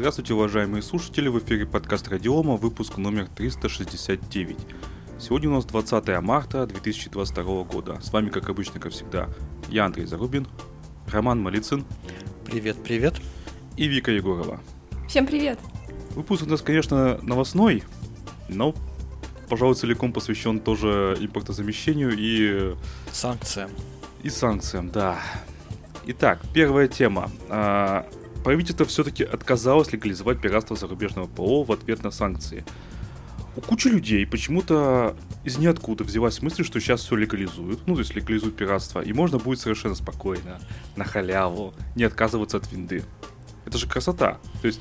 Здравствуйте, уважаемые слушатели, в эфире подкаст Радиома, выпуск номер 369. Сегодня у нас 20 марта 2022 года. С вами, как обычно, как всегда, я Андрей Зарубин, Роман Малицын. Привет, привет. И Вика Егорова. Всем привет. Выпуск у нас, конечно, новостной, но, пожалуй, целиком посвящен тоже импортозамещению и... Санкциям. И санкциям, да. Итак, первая тема. Правительство все-таки отказалось легализовать пиратство зарубежного ПО в ответ на санкции. У кучи людей почему-то из ниоткуда взялась мысль, что сейчас все легализуют, ну то есть легализуют пиратство, и можно будет совершенно спокойно, на халяву, не отказываться от винды. Это же красота. То есть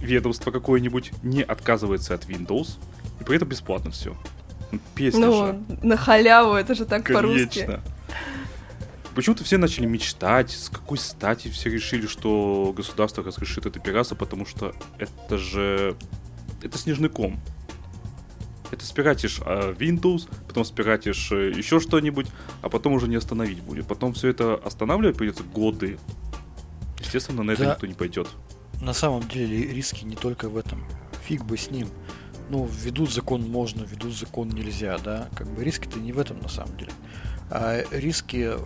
ведомство какое-нибудь не отказывается от Windows, и при этом бесплатно все. Песня ну, же. на халяву, это же так по-русски. Почему-то все начали мечтать, с какой стати все решили, что государство разрешит это пиратство, потому что это же... Это снежный ком. Это спиратишь а, Windows, потом спиратишь э, еще что-нибудь, а потом уже не остановить будет. Потом все это останавливать придется годы. Естественно, на это да, никто не пойдет. На самом деле риски не только в этом. Фиг бы с ним. Ну, ведут закон можно, ведут закон нельзя, да. Как бы риски-то не в этом на самом деле. А риски э,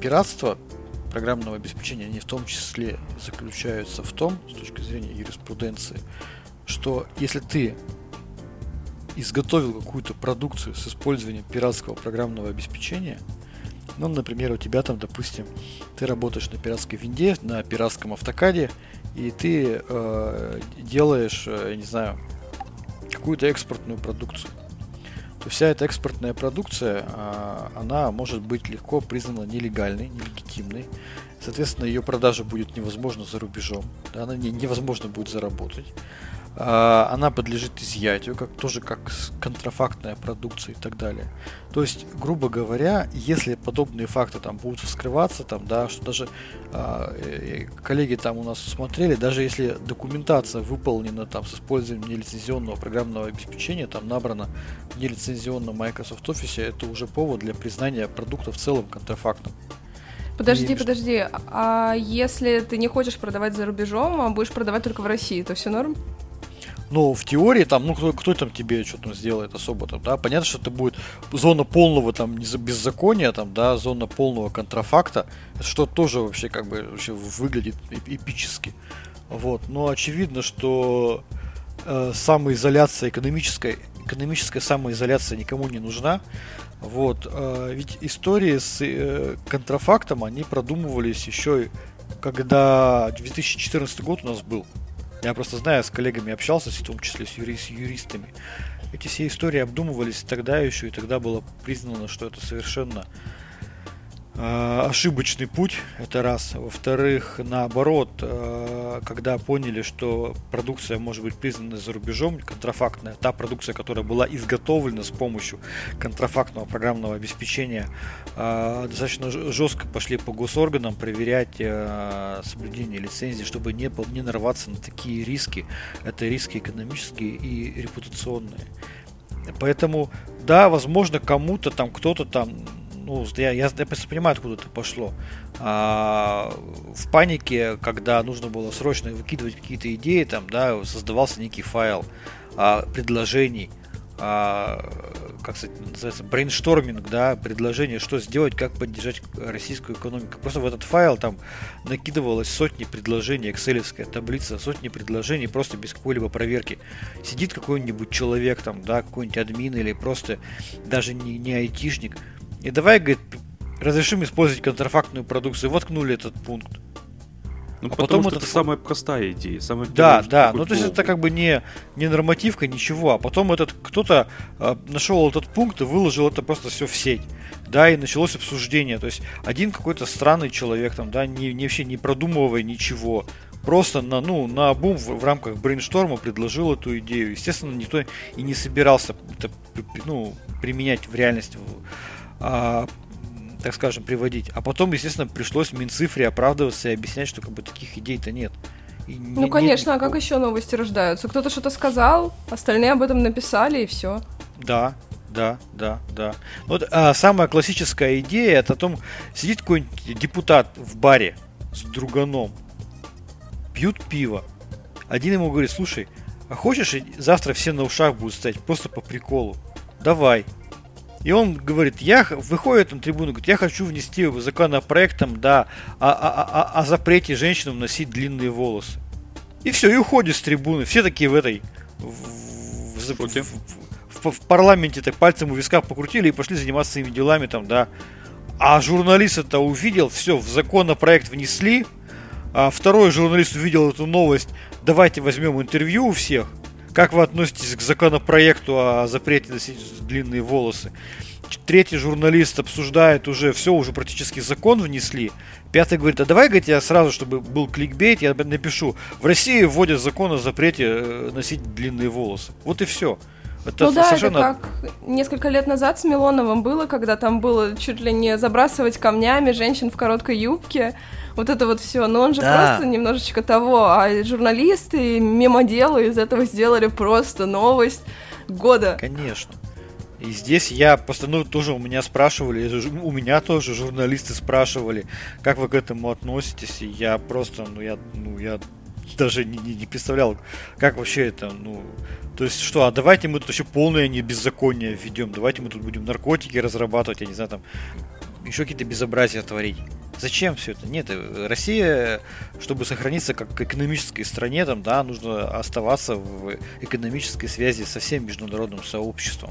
пиратства программного обеспечения, они в том числе заключаются в том, с точки зрения юриспруденции, что если ты изготовил какую-то продукцию с использованием пиратского программного обеспечения, ну, например, у тебя там, допустим, ты работаешь на пиратской винде, на пиратском автокаде, и ты э, делаешь, э, я не знаю, какую-то экспортную продукцию то вся эта экспортная продукция, а, она может быть легко признана нелегальной, нелегитимной. Соответственно, ее продажа будет невозможна за рубежом, да, она невозможно будет заработать. А, она подлежит изъятию, как, тоже как контрафактная продукция и так далее. То есть, грубо говоря, если подобные факты там будут вскрываться, там, да, что даже а, э, коллеги там у нас смотрели, даже если документация выполнена там с использованием нелицензионного программного обеспечения, там набрано в нелицензионном Microsoft Office, это уже повод для признания продукта в целом контрафактным. Подожди, и... подожди. А если ты не хочешь продавать за рубежом, а будешь продавать только в России, то все норм? Но в теории там, ну кто, кто там тебе что там сделает особо там, да, понятно, что это будет зона полного там беззакония, там, да, зона полного контрафакта, что тоже вообще как бы вообще выглядит эпически. Вот, но очевидно, что э, самоизоляция экономическая, экономическая самоизоляция никому не нужна. Вот, э, ведь истории с э, контрафактом, они продумывались еще когда 2014 год у нас был. Я просто знаю, с коллегами общался, в том числе с, юри- с юристами. Эти все истории обдумывались тогда еще, и тогда было признано, что это совершенно ошибочный путь, это раз. Во-вторых, наоборот, э, когда поняли, что продукция может быть признана за рубежом, контрафактная, та продукция, которая была изготовлена с помощью контрафактного программного обеспечения, э, достаточно жестко пошли по госорганам проверять соблюдение лицензии, чтобы не, не нарваться на такие риски. Это риски экономические и репутационные. Поэтому, да, возможно, кому-то там, кто-то там ну, я, я, я понимаю, откуда это пошло. А, в панике, когда нужно было срочно выкидывать какие-то идеи, там, да, создавался некий файл а, предложений, а, как сказать, называется, brainstorming, да, предложение, что сделать, как поддержать российскую экономику. Просто в этот файл там накидывалось сотни предложений, экселевская таблица, сотни предложений просто без какой-либо проверки. Сидит какой-нибудь человек там, да, какой-нибудь админ или просто даже не, не айтишник, и давай, говорит, разрешим использовать контрафактную продукцию. Воткнули этот пункт. Ну, а потом что это самая простая идея. Самая да, да. Ну, то есть это как бы не, не нормативка, ничего. А потом этот кто-то э, нашел этот пункт и выложил это просто все в сеть. Да, и началось обсуждение. То есть один какой-то странный человек, там, да, не, не вообще не продумывая ничего, просто на, ну, на бум в, в рамках брейншторма предложил эту идею. Естественно, никто и не собирался это ну, применять в реальности а, так скажем, приводить. А потом, естественно, пришлось Минцифре оправдываться и объяснять, что как бы таких идей-то нет. И ну, не, конечно, нет а как еще новости рождаются? Кто-то что-то сказал, остальные об этом написали, и все. Да, да, да, да. Вот а, самая классическая идея это о том, сидит какой-нибудь депутат в баре с друганом, пьют пиво, Один ему говорит, слушай, а хочешь завтра все на ушах будут стоять, просто по приколу? Давай. И он говорит, я выходит на трибуну, говорит, я хочу внести законопроектом, да, о, о, о, о запрете женщинам носить длинные волосы. И все, и уходит с трибуны. Все такие в этой в, в, в, в, в парламенте так пальцем у виска покрутили и пошли заниматься своими делами там, да. А журналист это увидел, все, в законопроект внесли. А второй журналист увидел эту новость. Давайте возьмем интервью у всех. Как вы относитесь к законопроекту о запрете носить длинные волосы? Третий журналист обсуждает уже, все, уже практически закон внесли. Пятый говорит, а давай, говорит, я сразу, чтобы был кликбейт, я напишу, в России вводят закон о запрете э, носить длинные волосы. Вот и все. Это ну да, совершенно... это как несколько лет назад с Милоновым было, когда там было чуть ли не забрасывать камнями женщин в короткой юбке. Вот это вот все. Но он же да. просто немножечко того. А журналисты, мемоделы из этого сделали просто новость года. Конечно. И здесь я просто, ну, тоже у меня спрашивали, у меня тоже журналисты спрашивали, как вы к этому относитесь, и я просто, ну, я, ну, я даже не, не, не представлял, как вообще это, ну, то есть что, а давайте мы тут вообще полное не беззаконие введем, давайте мы тут будем наркотики разрабатывать, я не знаю, там еще какие-то безобразия творить. Зачем все это? Нет, Россия, чтобы сохраниться как экономической стране, там, да, нужно оставаться в экономической связи со всем международным сообществом.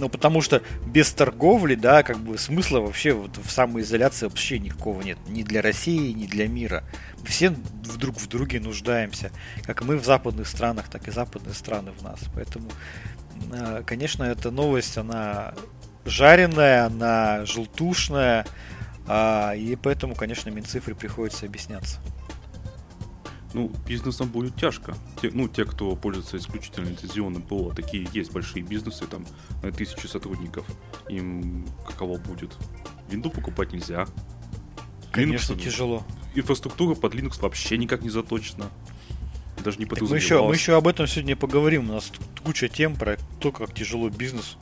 Ну, потому что без торговли, да, как бы смысла вообще вот в самоизоляции вообще никакого нет. Ни для России, ни для мира все вдруг в друге нуждаемся. Как мы в западных странах, так и западные страны в нас. Поэтому, а, конечно, эта новость, она жареная, она желтушная. А, и поэтому, конечно, Минцифре приходится объясняться. Ну, бизнесам будет тяжко. Те, ну, те, кто пользуется исключительно лицензионным ПО, такие есть большие бизнесы, там, на тысячи сотрудников. Им каково будет? Винду покупать нельзя. Конечно, Linux, тяжело. Инфраструктура под Linux вообще никак не заточена. Даже не мы еще, мы еще об этом сегодня поговорим. У нас куча тем про то, как тяжело бизнес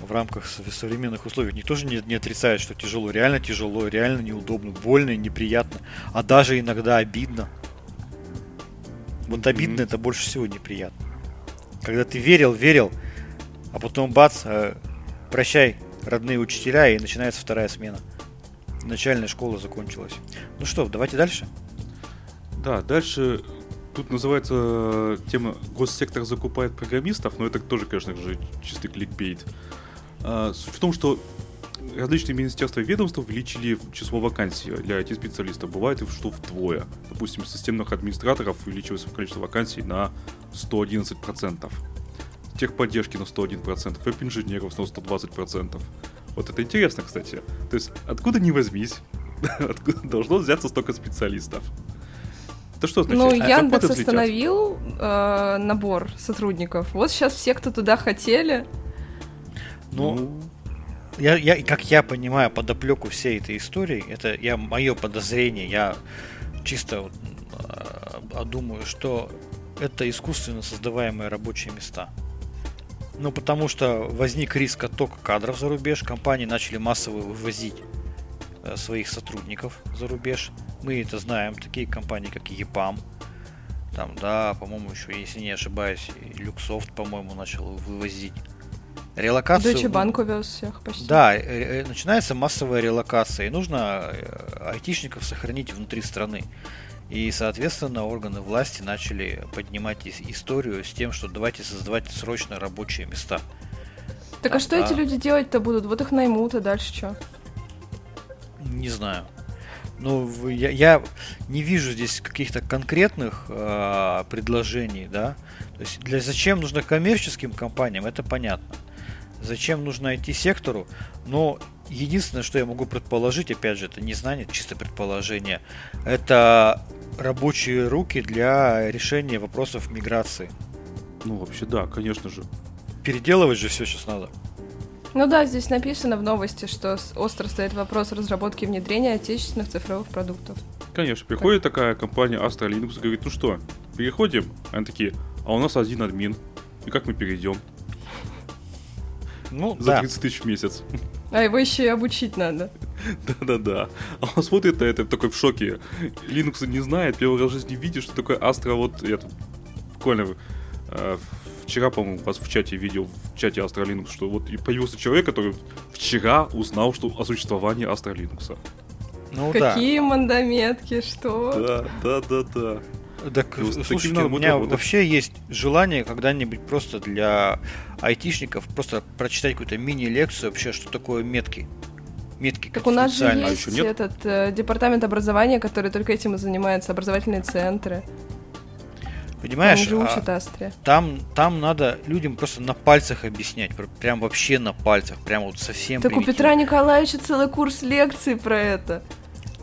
в рамках современных условий. Никто же не, не отрицает, что тяжело. Реально тяжело, реально неудобно, больно, неприятно, а даже иногда обидно. Вот обидно mm-hmm. это больше всего неприятно. Когда ты верил, верил, а потом бац, э, прощай, родные учителя, и начинается вторая смена начальная школа закончилась. Ну что, давайте дальше. Да, дальше тут называется э, тема «Госсектор закупает программистов», но это тоже, конечно же, чистый кликбейт. А, суть в том, что различные министерства и ведомства увеличили число вакансий для IT-специалистов. Бывает, что вдвое. Допустим, системных администраторов увеличилось количество вакансий на 111%. Техподдержки на 101%, веб-инженеров на 120%. Вот это интересно, кстати. То есть, откуда не возьмись, откуда должно взяться столько специалистов? Это что значит? Ну, а Яндекс остановил э, набор сотрудников. Вот сейчас все, кто туда хотели. Ну, ну, я, я, как я понимаю подоплеку всей этой истории, это я мое подозрение, я чисто э, думаю, что это искусственно создаваемые рабочие места. Ну, потому что возник риск оттока кадров за рубеж, компании начали массово вывозить э, своих сотрудников за рубеж. Мы это знаем, такие компании, как EPAM, там, да, по-моему, еще, если не ошибаюсь, Люксофт, по-моему, начал вывозить. Релокацию... Deutsche Bank увез всех почти. Да, э, э, начинается массовая релокация, и нужно айтишников сохранить внутри страны. И, соответственно, органы власти начали поднимать историю с тем, что давайте создавать срочно рабочие места. Так а, а что а... эти люди делать-то будут? Вот их наймут, а дальше что? Не знаю. Ну, я, я не вижу здесь каких-то конкретных э, предложений, да. То есть для зачем нужно коммерческим компаниям, это понятно. Зачем нужно IT-сектору? Но единственное, что я могу предположить, опять же, это не знание, чисто предположение, это рабочие руки для решения вопросов миграции. Ну, вообще, да, конечно же. Переделывать же все сейчас надо. Ну да, здесь написано в новости, что остро стоит вопрос разработки и внедрения отечественных цифровых продуктов. Конечно, приходит как? такая компания Astra Linux и говорит, ну что, переходим? Они такие, а у нас один админ, и как мы перейдем? Ну, За да. 30 тысяч в месяц. А его еще и обучить надо. Да-да-да. А он смотрит на это такой в шоке. Linux не знает, первый раз в жизни видит, что такое Astra. Вот я тут буквально э, вчера, по-моему, вас в чате видел, в чате Astra Linux, что вот появился человек, который вчера узнал, что о существовании Astra Linux. Ну, Какие да. мандометки, что? Да, да, да, да. Так, слушайте, у меня работать. вообще есть желание когда-нибудь просто для айтишников просто прочитать какую-то мини-лекцию вообще, что такое метки. Метки так у нас же есть а этот э, департамент образования, который только этим и занимается, образовательные центры. Понимаешь, там, а, там, там надо людям просто на пальцах объяснять, прям вообще на пальцах, прям вот совсем. Так примитивно. у Петра Николаевича целый курс лекций про это.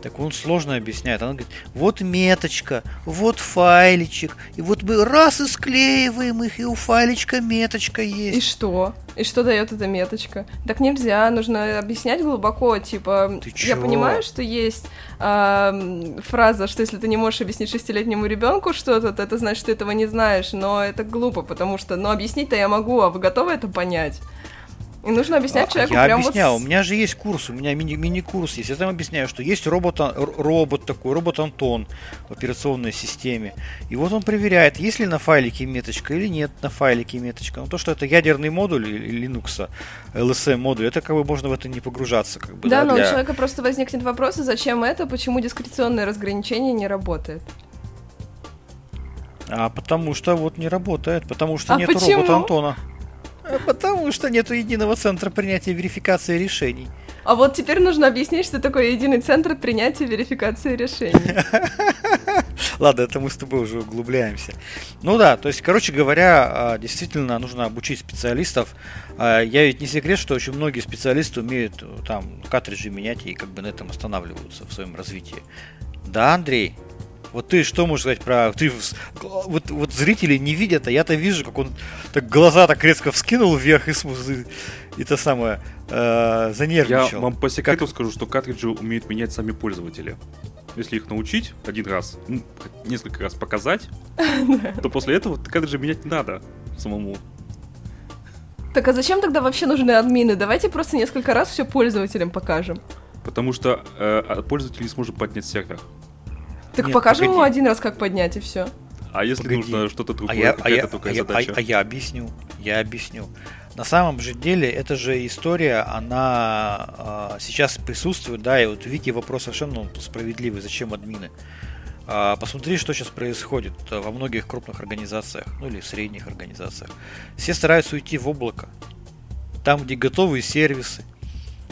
Так он сложно объясняет. Она говорит, вот меточка, вот файличек, и вот мы раз и склеиваем их, и у файличка меточка есть. И что? И что дает эта меточка? Так нельзя, нужно объяснять глубоко, типа, ты я понимаю, что есть э, фраза, что если ты не можешь объяснить шестилетнему ребенку что-то, то это значит, что ты этого не знаешь, но это глупо, потому что, ну, объяснить-то я могу, а вы готовы это понять? И нужно объяснять а, человеку я прям объяснял, вот... у меня же есть курс, у меня мини- мини-курс есть. Я там объясняю, что есть робот, робот такой, робот Антон в операционной системе. И вот он проверяет, есть ли на файлике меточка или нет на файлике меточка. Но то, что это ядерный модуль Linux, LSM модуль, это как бы можно в это не погружаться. Как бы, да, да но для... у человека просто возникнет вопрос, а зачем это, почему дискреционное разграничение не работает. А потому что вот не работает, потому что а нет почему? робота Антона. Потому что нету единого центра принятия верификации решений. А вот теперь нужно объяснить, что такое единый центр принятия верификации решений. Ладно, это мы с тобой уже углубляемся. Ну да, то есть, короче говоря, а, действительно нужно обучить специалистов. А, я ведь не секрет, что очень многие специалисты умеют э, там картриджи менять и как бы на этом останавливаются в своем развитии. Да, Андрей? Вот ты что можешь сказать про... Ты, вот, вот зрители не видят, а я-то вижу, как он так глаза так резко вскинул вверх и, и то самое э, занервничал. Я вам по секрету как... скажу, что картриджи умеют менять сами пользователи. Если их научить один раз, ну, несколько раз показать, то после этого картриджи менять не надо самому. Так а зачем тогда вообще нужны админы? Давайте просто несколько раз все пользователям покажем. Потому что э, пользователь не сможет поднять сервер. Так Нет, покажем погоди. ему один раз, как поднять, и все. А если погоди. нужно что-то другое, а я, а я, а я, а, а я объясню, я объясню. На самом же деле, эта же история, она э, сейчас присутствует, да, и вот Вики вопрос совершенно справедливый, зачем админы? Э, посмотри, что сейчас происходит во многих крупных организациях, ну или средних организациях. Все стараются уйти в облако. Там, где готовые сервисы,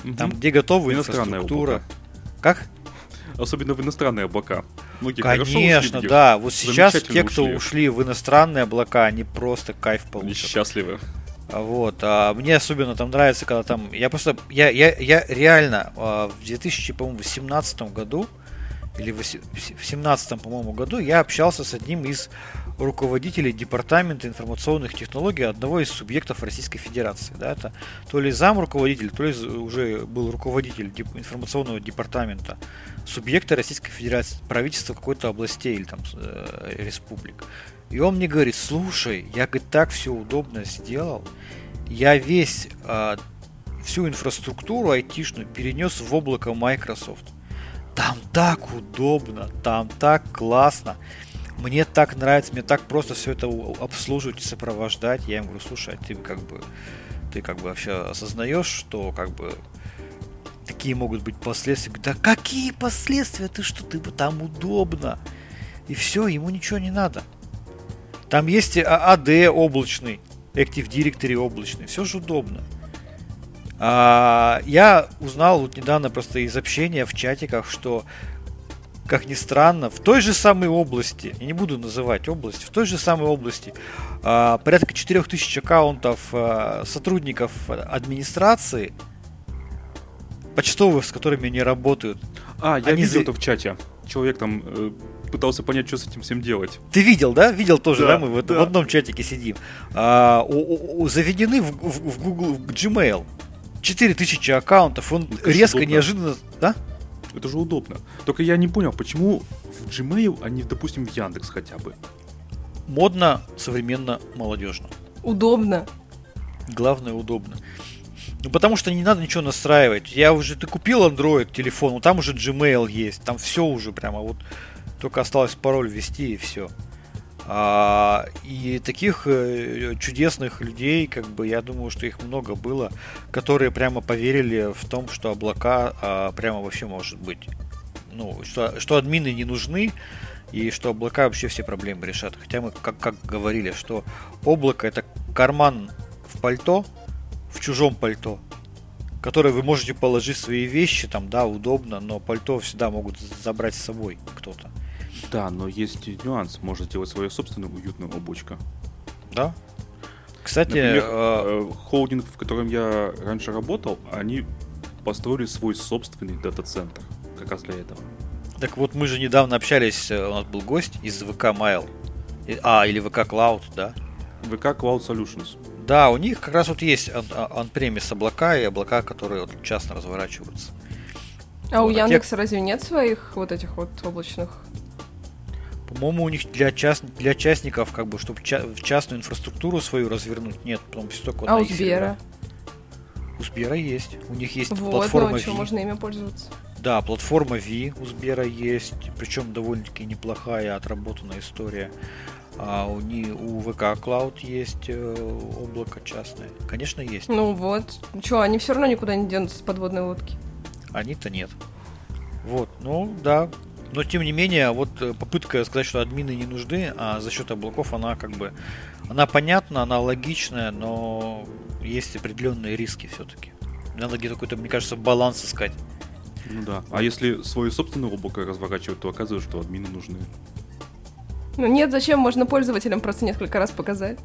угу. там, где готовая инфраструктура. Облако. Как? особенно в иностранные облака. Многие Конечно, ушли, да. Вот сейчас те, кто ушли. ушли в иностранные облака, они просто кайф получат. Они счастливы. А вот. А мне особенно там нравится, когда там. Я просто. Я, я, я реально а, в 2018 году или в 2017, по-моему, году я общался с одним из руководителей Департамента информационных технологий одного из субъектов Российской Федерации. Да, это то ли зам руководитель, то ли уже был руководитель информационного департамента субъекта Российской Федерации, правительства какой-то областей или там э, республик. И он мне говорит, слушай, я говорит, так все удобно сделал, я весь э, всю инфраструктуру айтишную перенес в облако Microsoft. Там так удобно, там так классно. Мне так нравится, мне так просто все это обслуживать и сопровождать. Я им говорю, слушай, а ты как бы ты как бы вообще осознаешь, что как бы какие могут быть последствия. Да какие последствия? Ты что, ты там удобно. И все, ему ничего не надо. Там есть AD облачный, Active Directory облачный, все же удобно. А, я узнал вот недавно просто из общения в чатиках, что, как ни странно, в той же самой области, я не буду называть область, в той же самой области а, порядка 4000 аккаунтов а, сотрудников администрации, почтовых, с которыми они работают. А, я они видел за... это в чате. Человек там э, пытался понять, что с этим всем делать. Ты видел, да? Видел тоже, да? да? Мы в, да. в одном чатике сидим. А, у, у, у, заведены в, в, в Google, в Gmail 4000 аккаунтов, он это резко, удобно. неожиданно... Да? Это же удобно. Только я не понял, почему в Gmail, а не, допустим, в Яндекс хотя бы. Модно, современно, молодежно. Удобно. Главное, удобно. Ну, потому что не надо ничего настраивать. Я уже, ты купил Android телефон, ну там уже Gmail есть, там все уже прямо вот. Только осталось пароль ввести и все. А, и таких э, чудесных людей, как бы, я думаю, что их много было, которые прямо поверили в том, что облака а, прямо вообще может быть. Ну, что, что админы не нужны, и что облака вообще все проблемы решат. Хотя мы как, как говорили, что облако это карман в пальто, в чужом пальто, который вы можете положить свои вещи, там, да, удобно, но пальто всегда могут забрать с собой кто-то. Да, но есть нюанс. Можно сделать свое собственное уютное облачко. Да. Кстати, Например, э, холдинг, в котором я раньше работал, они построили свой собственный дата-центр. Как раз для этого. Так вот, мы же недавно общались, э, у нас был гость из ВК Mail. А, или ВК Cloud, да? ВК Cloud Solutions. Да, у них как раз вот есть он-премис облака и облака, которые вот частно разворачиваются. А вот, у Яндекса а те... разве нет своих вот этих вот облачных по-моему, у них для, част... для частников, как бы, чтобы ча... частную инфраструктуру свою развернуть, нет, потом все только А у Сбера? У Сбера есть. У них есть вот, платформа ну, что, можно ими пользоваться. Да, платформа V у Сбера есть, причем довольно-таки неплохая, отработанная история. А у, не, у ВК Cloud есть э, облако частное. Конечно, есть. Ну вот. Что, они все равно никуда не денутся с подводной лодки. Они-то нет. Вот, ну да, но тем не менее, вот э, попытка сказать, что админы не нужны, а за счет облаков она как бы она понятна, она логичная, но есть определенные риски все-таки. Надо где-то какой-то, мне кажется, баланс искать. Ну да. А если свое собственное облако разворачивать, то оказывается, что админы нужны. Ну нет, зачем? Можно пользователям просто несколько раз показать.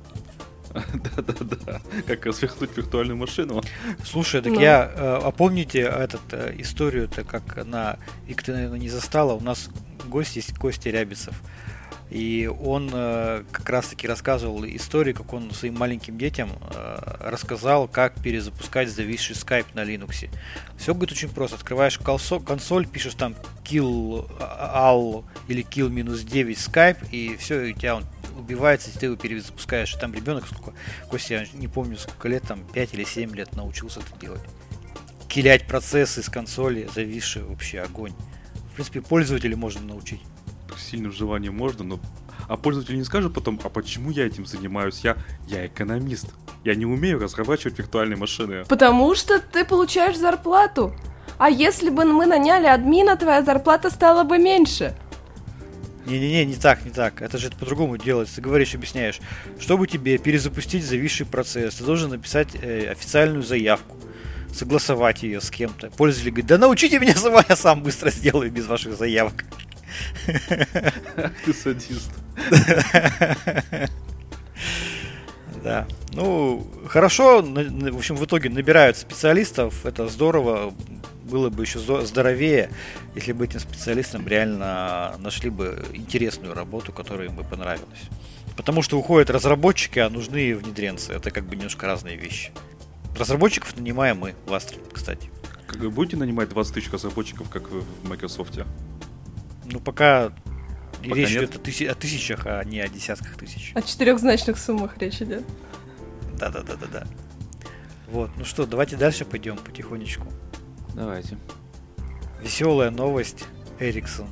Да-да-да. Как развернуть виртуальную машину. Слушай, так ну. я... Э, а помните этот, э, историю-то, как она... Вик, ты, наверное, не застала. У нас гость есть Костя Рябицев. И он э, как раз-таки рассказывал историю, как он своим маленьким детям э, рассказал, как перезапускать зависший скайп на Linux. Все будет очень просто. Открываешь консоль, пишешь там kill all или kill минус 9 Skype, и все, и у тебя он убивается, и ты его перезапускаешь. И там ребенок, сколько, Костя, я не помню, сколько лет, там 5 или 7 лет научился это делать. Килять процессы с консоли, зависшие вообще огонь. В принципе, пользователя можно научить. Сильным желанием можно, но а пользователь не скажет потом, а почему я этим занимаюсь? Я, я экономист. Я не умею разрабатывать виртуальные машины. Потому что ты получаешь зарплату. А если бы мы наняли админа, твоя зарплата стала бы меньше. Не-не-не, не так, не так. Это же по-другому делается. Ты говоришь, объясняешь. Чтобы тебе перезапустить зависший процесс, ты должен написать э, официальную заявку, согласовать ее с кем-то. Пользователь говорит, да научите меня сама, я сам быстро сделаю без ваших заявок. Ты садист. Да. Ну, хорошо, в общем, в итоге набирают специалистов, это здорово, было бы еще здоровее, если бы этим специалистам реально нашли бы интересную работу, которая им бы понравилась. Потому что уходят разработчики, а нужны внедренцы. Это как бы немножко разные вещи. Разработчиков нанимаем мы в Astra, кстати. Как вы будете нанимать 20 тысяч разработчиков, как вы в Microsoft? Ну, пока, пока речь нет. идет о, тысяч, о тысячах, а не о десятках тысяч. О четырехзначных суммах речь идет. Да-да-да-да-да. Вот, ну что, давайте дальше пойдем потихонечку. Давайте. Веселая новость. Эриксон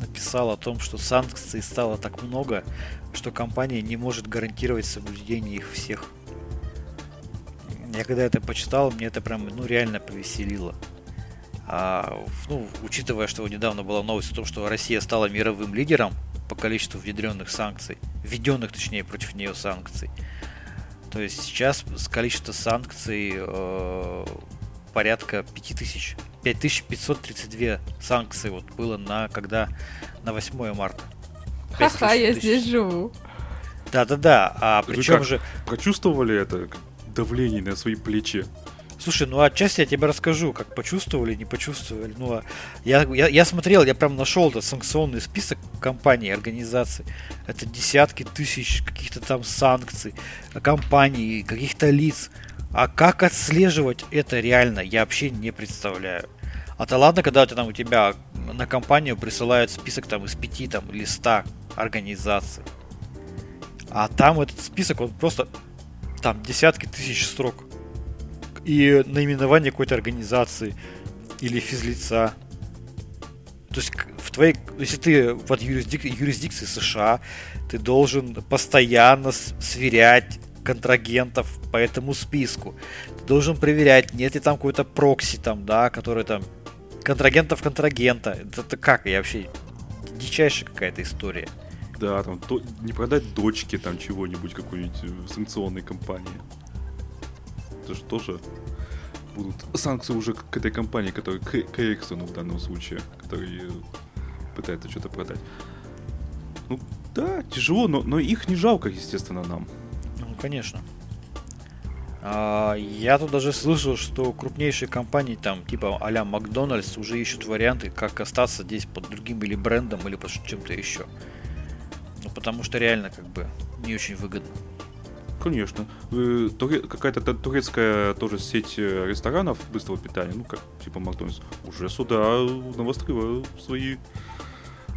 написал о том, что санкций стало так много, что компания не может гарантировать соблюдение их всех. Я когда это почитал, мне это прям, ну, реально повеселило. А, ну, учитывая, что недавно была новость о том, что Россия стала мировым лидером по количеству внедренных санкций, введенных, точнее, против нее санкций. То есть сейчас количество санкций э, порядка 5000. 5532 санкции вот было на когда на 8 марта. Ха-ха, я здесь живу. Да-да-да, а Вы причем же... Прочувствовали это давление на свои плечи? Слушай, ну отчасти я тебе расскажу, как почувствовали, не почувствовали. Ну, а я, я, я смотрел, я прям нашел этот санкционный список компаний, организаций. Это десятки тысяч каких-то там санкций, компаний, каких-то лиц. А как отслеживать это реально, я вообще не представляю. А то ладно, когда это там у тебя на компанию присылают список там из пяти там или ста организаций. А там этот список, он просто там десятки тысяч строк. и наименование какой-то организации или физлица. То есть в твоей, если ты под юрисдик, юрисдикцией США, ты должен постоянно сверять контрагентов по этому списку. Ты должен проверять, нет ли там какой-то прокси там, да, который там контрагентов контрагента. Это, это как? Я вообще дичайшая какая-то история. Да, там то, не продать дочке там чего-нибудь какой-нибудь э, санкционной компании. Это же тоже будут санкции уже к этой компании, которая к, к Эриксону в данном случае, который пытается что-то продать. Ну, да, тяжело, но, но их не жалко, естественно, нам. Конечно. А, я тут даже слышал, что крупнейшие компании, там, типа а-ля Макдональдс, уже ищут варианты, как остаться здесь под другим или брендом, или под чем-то еще. Ну, потому что реально, как бы, не очень выгодно. Конечно. Какая-то турецкая тоже сеть э, ресторанов быстрого питания, ну, как типа Макдональдс, уже сюда навострила свои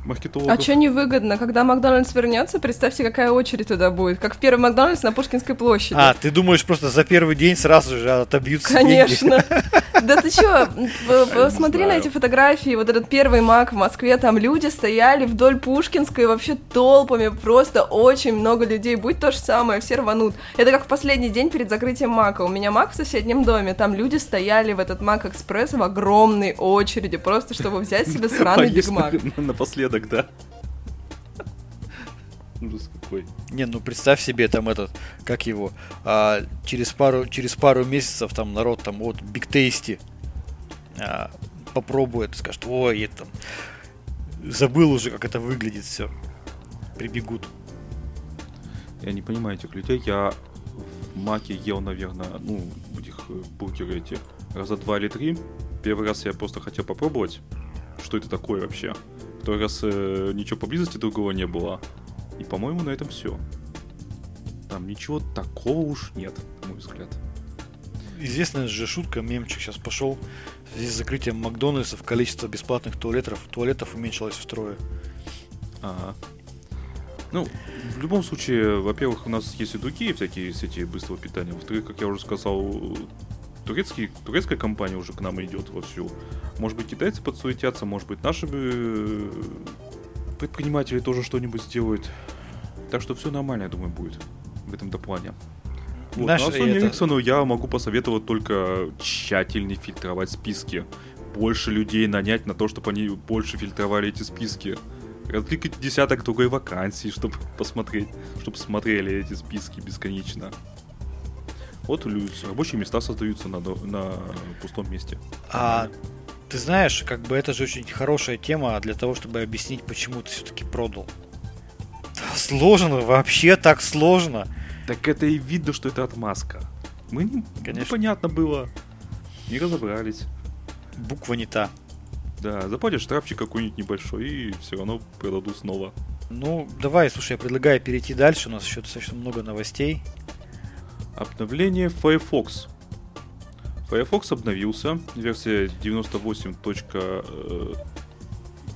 маркетологов. А что невыгодно? Когда Макдональдс вернется, представьте, какая очередь туда будет. Как в первый Макдональдс на Пушкинской площади. А, ты думаешь, просто за первый день сразу же отобьются Конечно. Да ты чё, посмотри на эти фотографии, вот этот первый Мак в Москве, там люди стояли вдоль Пушкинской вообще толпами, просто очень много людей. Будет то же самое, все рванут. Это как в последний день перед закрытием Мака. У меня Мак в соседнем доме, там люди стояли в этот Мак Экспресс в огромной очереди, просто чтобы взять себе сраный Биг Мак. Напоследок, да? Ужас какой. Не, ну представь себе там этот, как его, а, через пару через пару месяцев там народ там вот Big Tasty а, попробует, скажет, ой, это забыл уже, как это выглядит все. Прибегут. Я не понимаю этих людей. Я в Маке ел, наверное, ну, этих э, бургеры эти раза два или три. Первый раз я просто хотел попробовать, что это такое вообще. Второй раз э, ничего поблизости другого не было. И, по-моему, на этом все. Там ничего такого уж нет, на мой взгляд. Известная же шутка, мемчик сейчас пошел. В связи с закрытием Макдональдсов количество бесплатных туалетов, туалетов уменьшилось втрое. Ага. Ну, в любом случае, во-первых, у нас есть и другие всякие сети быстрого питания. Во-вторых, как я уже сказал, турецкий, турецкая компания уже к нам идет вовсю. Может быть, китайцы подсуетятся, может быть, наши э, предприниматели тоже что-нибудь сделают. Так что все нормально, я думаю, будет в этом плане. Вот. Наш, ну, а Sony это... Ericsson я могу посоветовать только тщательнее фильтровать списки. Больше людей нанять на то, чтобы они больше фильтровали эти списки. Разкликать десяток другой вакансий, чтобы посмотреть, чтобы смотрели эти списки бесконечно. Вот рабочие места создаются на, на пустом месте. А ты знаешь, как бы это же очень хорошая тема для того, чтобы объяснить, почему ты все-таки продал. Сложно, вообще так сложно. Так это и видно, что это отмазка. Мы, Конечно. понятно было. Не разобрались. Буква не та. Да, заплатишь штрафчик какой-нибудь небольшой и все равно продадут снова. Ну, давай, слушай, я предлагаю перейти дальше. У нас еще достаточно много новостей. Обновление Firefox. Firefox обновился, версия 98.98.01.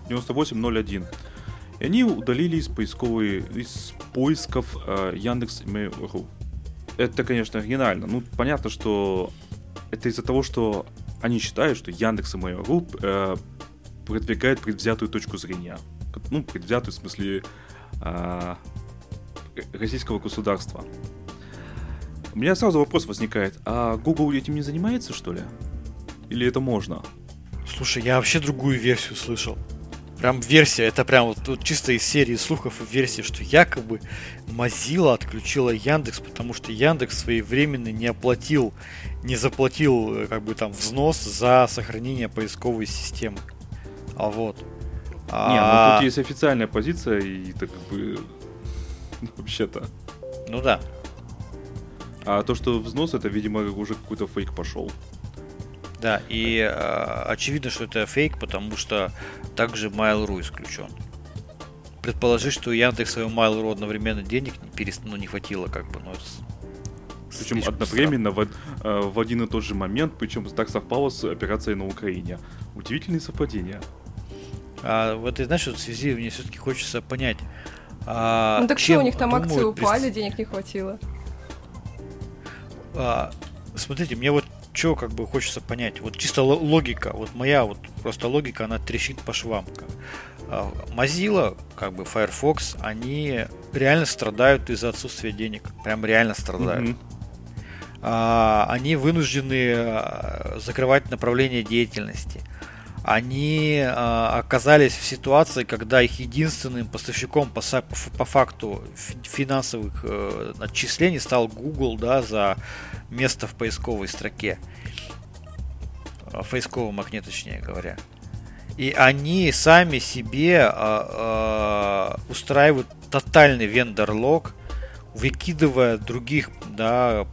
98.01. И они удалили из поисковой, из поисков э, Яндекс Mail.ru. Это, конечно, оригинально. Ну, понятно, что это из-за того, что они считают, что Яндекс и Mail.ru э, продвигает предвзятую точку зрения. Ну, предвзятую в смысле э, российского государства. У меня сразу вопрос возникает, а Google этим не занимается, что ли? Или это можно? Слушай, я вообще другую версию слышал. Прям версия, это прям вот, вот чисто из серии слухов и версии, что якобы Mozilla отключила Яндекс, потому что Яндекс своевременно не оплатил, не заплатил э, как бы там взнос за сохранение поисковой системы. А вот. А... Не, ну тут есть официальная позиция, и это как бы вообще-то. Ну да. А то, что взнос, это, видимо, уже какой-то фейк пошел. Да, и э, очевидно, что это фейк, потому что также Mail.ru исключен. Предположить, что Яндекс и Mail.ru одновременно денег не, перест... ну, не хватило, как бы, ну, это причем одновременно в, э, в один и тот же момент, причем так совпало с операцией на Украине. Удивительные совпадения. А в этой, знаешь, в связи мне все-таки хочется понять. А, ну так что, у них там акции упали, денег не хватило. А, смотрите, мне вот что как бы хочется понять. Вот чисто логика, вот моя вот просто логика, она трещит по швам. А, Mozilla, как бы Firefox, они реально страдают из-за отсутствия денег. Прям реально страдают. Mm-hmm. А, они вынуждены а, закрывать направление деятельности. Они а, оказались в ситуации, когда их единственным поставщиком по, по, факту финансовых э, отчислений стал Google, да, за место в поисковой строке. В поисковом окне, точнее говоря. И они сами себе э, э, устраивают тотальный вендор-лог, выкидывая других да,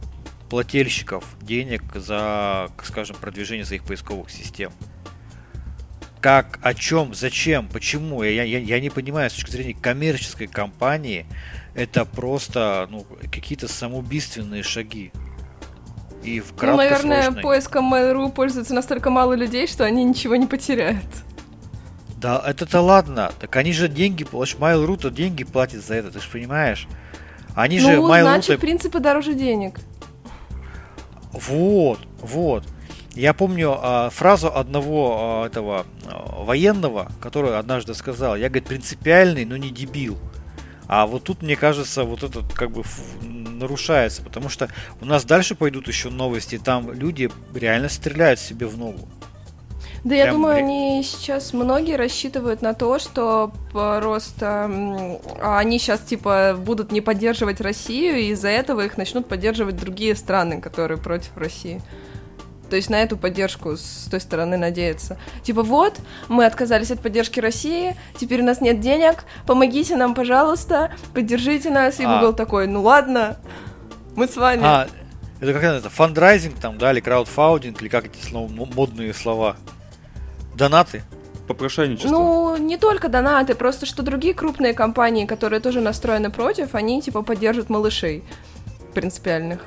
плательщиков денег за, скажем, продвижение своих поисковых систем. Как, о чем, зачем, почему, я, я, я не понимаю с точки зрения коммерческой компании, это просто ну, какие-то самоубийственные шаги. И в Ну, наверное, поиском Mail.ru пользуется настолько мало людей, что они ничего не потеряют. Да, это-то ладно. Так они же деньги, Mail.ru-то деньги платят за это, ты же понимаешь? Они ну, же Mail.ru... значит, принципы дороже денег. Вот, вот. Я помню а, фразу одного а, этого а, военного, который однажды сказал, я, говорит, принципиальный, но не дебил. А вот тут, мне кажется, вот это как бы нарушается, потому что у нас дальше пойдут еще новости, там люди реально стреляют себе в ногу. Да, я думаю, они сейчас многие рассчитывают на то, что просто они сейчас типа будут не поддерживать Россию, и из-за этого их начнут поддерживать другие страны, которые против России. То есть на эту поддержку с той стороны надеяться. Типа вот, мы отказались от поддержки России, теперь у нас нет денег, помогите нам, пожалуйста, поддержите нас. И а. Google такой, ну ладно, мы с вами. А, это как это, фандрайзинг там, да, или краудфаудинг, или как эти слова, модные слова? Донаты? Попрошайничество? Ну, не только донаты, просто что другие крупные компании, которые тоже настроены против, они типа поддержат малышей принципиальных.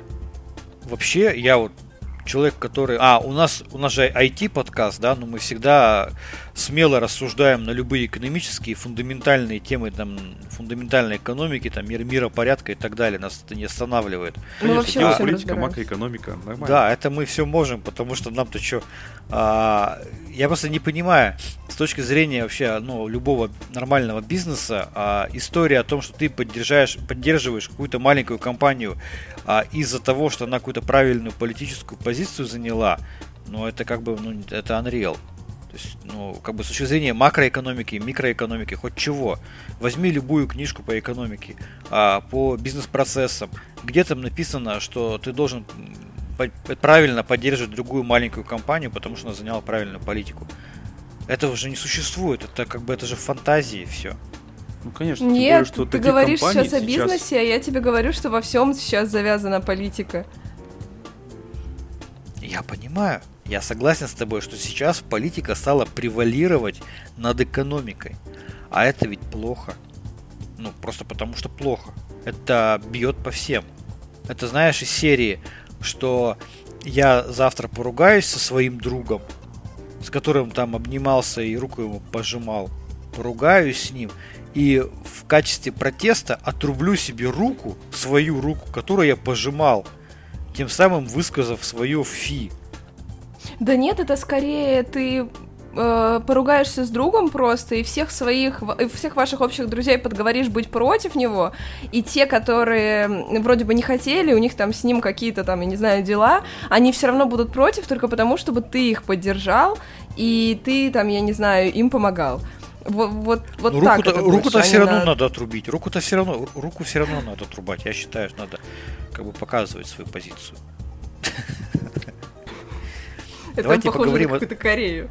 Вообще, я вот человек, который... А, у нас, у нас же IT-подкаст, да, но мы всегда смело рассуждаем на любые экономические, фундаментальные темы, там, фундаментальной экономики, там, мир, миропорядка и так далее. Нас это не останавливает. Ну, вообще политика, макроэкономика, нормально. Да, это мы все можем, потому что нам-то что... А, я просто не понимаю, с точки зрения вообще ну, любого нормального бизнеса, а, история о том, что ты поддержаешь, поддерживаешь какую-то маленькую компанию а, из-за того, что она какую-то правильную политическую позицию заняла, ну это как бы, ну это unreal. То есть, ну, как бы с точки зрения макроэкономики, микроэкономики, хоть чего. Возьми любую книжку по экономике, а, по бизнес-процессам, где там написано, что ты должен правильно поддерживать другую маленькую компанию, потому что она заняла правильную политику. Этого же не существует. Это как бы это же фантазии все. Ну, конечно. Нет, более, что ты говоришь сейчас о бизнесе, а я тебе говорю, что во всем сейчас завязана политика. Я понимаю. Я согласен с тобой, что сейчас политика стала превалировать над экономикой. А это ведь плохо. Ну, просто потому что плохо. Это бьет по всем. Это, знаешь, из серии что я завтра поругаюсь со своим другом, с которым там обнимался и руку ему пожимал, поругаюсь с ним и в качестве протеста отрублю себе руку, свою руку, которую я пожимал, тем самым высказав свое фи. Да нет, это скорее ты э, поругаешься с другом просто и всех своих, всех ваших общих друзей подговоришь быть против него, и те, которые вроде бы не хотели, у них там с ним какие-то там, я не знаю, дела, они все равно будут против только потому, чтобы ты их поддержал, и ты там, я не знаю, им помогал. Вот, вот, вот ну, так. Руку-то, руку-то все равно на... надо отрубить. Руку-то все равно, руку все равно надо отрубать. Я считаю, что надо как бы показывать свою позицию. Это Давайте похоже поговорим на какую-то Корею.